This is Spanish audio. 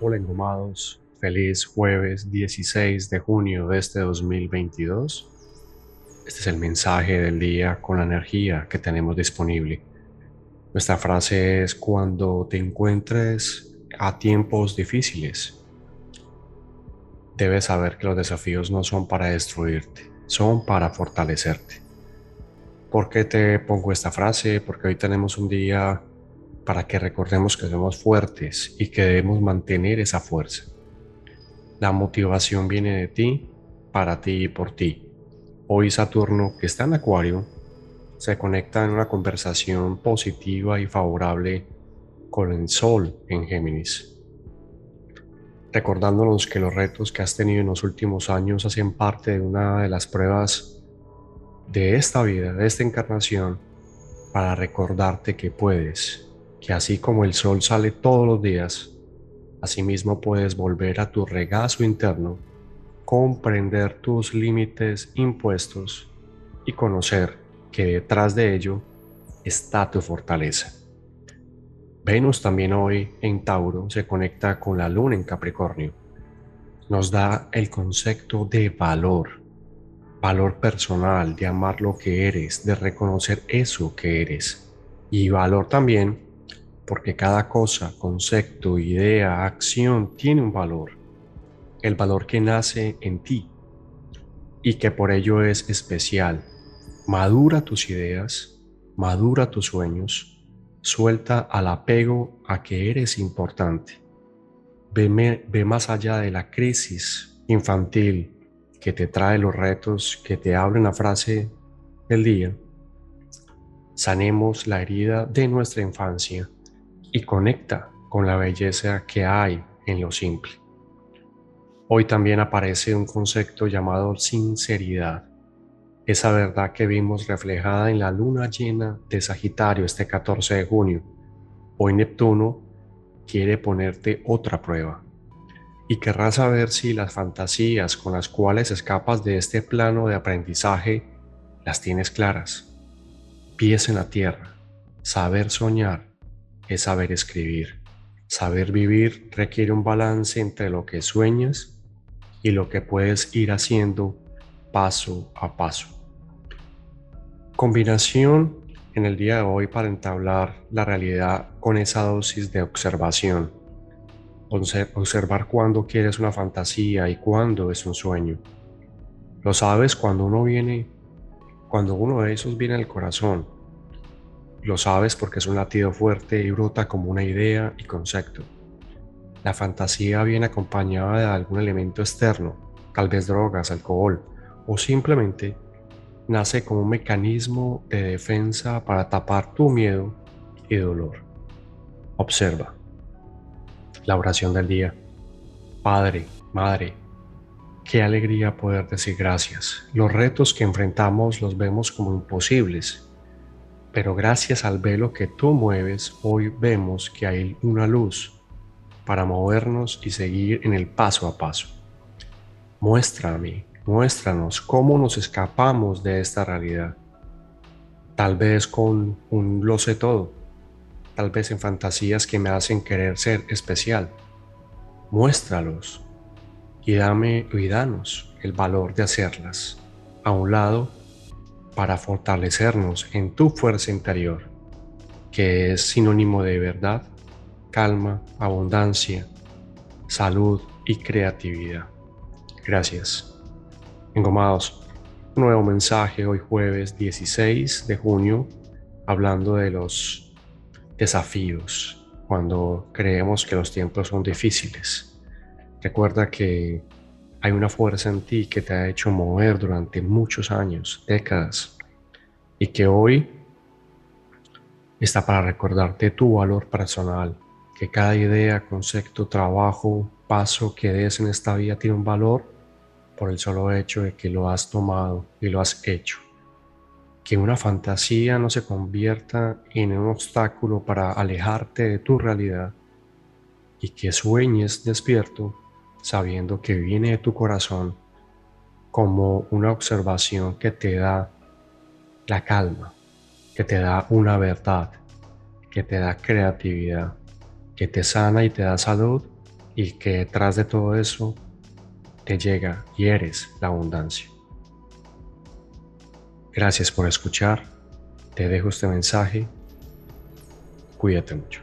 Hola engomados, feliz jueves 16 de junio de este 2022. Este es el mensaje del día con la energía que tenemos disponible. Nuestra frase es cuando te encuentres a tiempos difíciles, debes saber que los desafíos no son para destruirte, son para fortalecerte. ¿Por qué te pongo esta frase? Porque hoy tenemos un día para que recordemos que somos fuertes y que debemos mantener esa fuerza. La motivación viene de ti, para ti y por ti. Hoy Saturno, que está en Acuario, se conecta en una conversación positiva y favorable con el Sol en Géminis, recordándonos que los retos que has tenido en los últimos años hacen parte de una de las pruebas de esta vida, de esta encarnación, para recordarte que puedes, que así como el sol sale todos los días, asimismo puedes volver a tu regazo interno, comprender tus límites impuestos y conocer que detrás de ello está tu fortaleza. Venus también hoy en Tauro se conecta con la luna en Capricornio. Nos da el concepto de valor, valor personal, de amar lo que eres, de reconocer eso que eres. Y valor también porque cada cosa, concepto, idea, acción tiene un valor, el valor que nace en ti y que por ello es especial. Madura tus ideas, madura tus sueños, suelta al apego a que eres importante. Ve, ve más allá de la crisis infantil que te trae los retos, que te abren la frase del día. Sanemos la herida de nuestra infancia y conecta con la belleza que hay en lo simple. Hoy también aparece un concepto llamado sinceridad, esa verdad que vimos reflejada en la luna llena de Sagitario este 14 de junio. Hoy Neptuno quiere ponerte otra prueba y querrá saber si las fantasías con las cuales escapas de este plano de aprendizaje las tienes claras. Pies en la tierra, saber soñar es saber escribir. Saber vivir requiere un balance entre lo que sueñas y lo que puedes ir haciendo paso a paso. Combinación en el día de hoy para entablar la realidad con esa dosis de observación. Observar cuándo quieres una fantasía y cuándo es un sueño. Lo sabes cuando uno viene, cuando uno de esos viene al corazón lo sabes porque es un latido fuerte y brota como una idea y concepto. La fantasía viene acompañada de algún elemento externo, tal vez drogas, alcohol, o simplemente nace como un mecanismo de defensa para tapar tu miedo y dolor. Observa. La oración del día. Padre, Madre, qué alegría poder decir gracias. Los retos que enfrentamos los vemos como imposibles pero gracias al velo que tú mueves, hoy vemos que hay una luz para movernos y seguir en el paso a paso. Muéstrame, muéstranos cómo nos escapamos de esta realidad. Tal vez con un lo sé todo, tal vez en fantasías que me hacen querer ser especial. Muéstralos y dame y danos el valor de hacerlas. A un lado, para fortalecernos en tu fuerza interior, que es sinónimo de verdad, calma, abundancia, salud y creatividad. Gracias. Engomados, un nuevo mensaje hoy jueves 16 de junio, hablando de los desafíos, cuando creemos que los tiempos son difíciles. Recuerda que hay una fuerza en ti que te ha hecho mover durante muchos años, décadas, y que hoy está para recordarte tu valor personal, que cada idea, concepto, trabajo, paso que des en esta vida tiene un valor por el solo hecho de que lo has tomado y lo has hecho. Que una fantasía no se convierta en un obstáculo para alejarte de tu realidad y que sueñes despierto sabiendo que viene de tu corazón como una observación que te da la calma, que te da una verdad, que te da creatividad, que te sana y te da salud y que detrás de todo eso te llega y eres la abundancia. Gracias por escuchar. Te dejo este mensaje. Cuídate mucho.